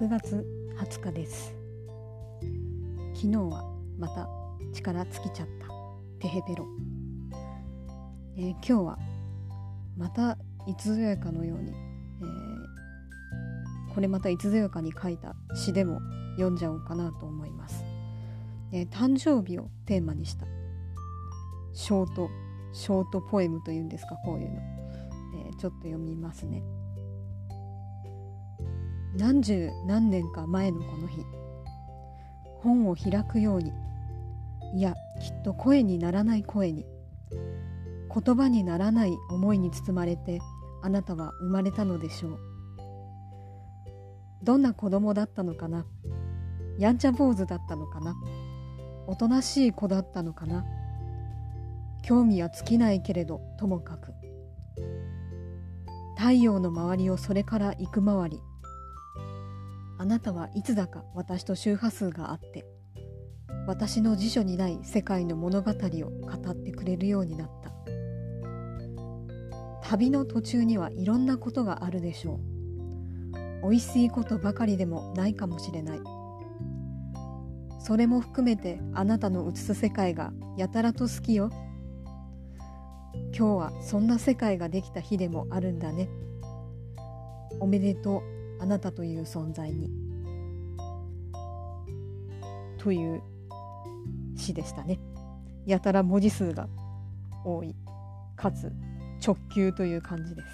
6月20日です。昨日はまた力尽きちゃったテヘペロ、えー、今日はまたいつぞやかのように、えー、これまたいつぞやかに書いた詩でも読んじゃおうかなと思います、えー、誕生日をテーマにした。ショートショートポエムというんですかこういうの、えちょっと読みますね。何十何年か前のこの日本を開くようにいやきっと声にならない声に言葉にならない思いに包まれてあなたは生まれたのでしょう。どんな子供だったのかな？やんちゃ坊主だったのかな？おとなしい子だったのかな？興味は尽きないけれどともかく。太陽の周りをそれから行く回りあなたはいつだか私と周波数があって私の辞書にない世界の物語を語ってくれるようになった。旅の途中にはいろんなことがあるでしょう。おいしいことばかりでもないかもしれない。それも含めてあなたの映す世界がやたらと好きよ。今日はそんな世界ができた日でもあるんだね。おめでとう。あなたという存在に。という詩でしたね。やたら文字数が多い。かつ直球という感じです。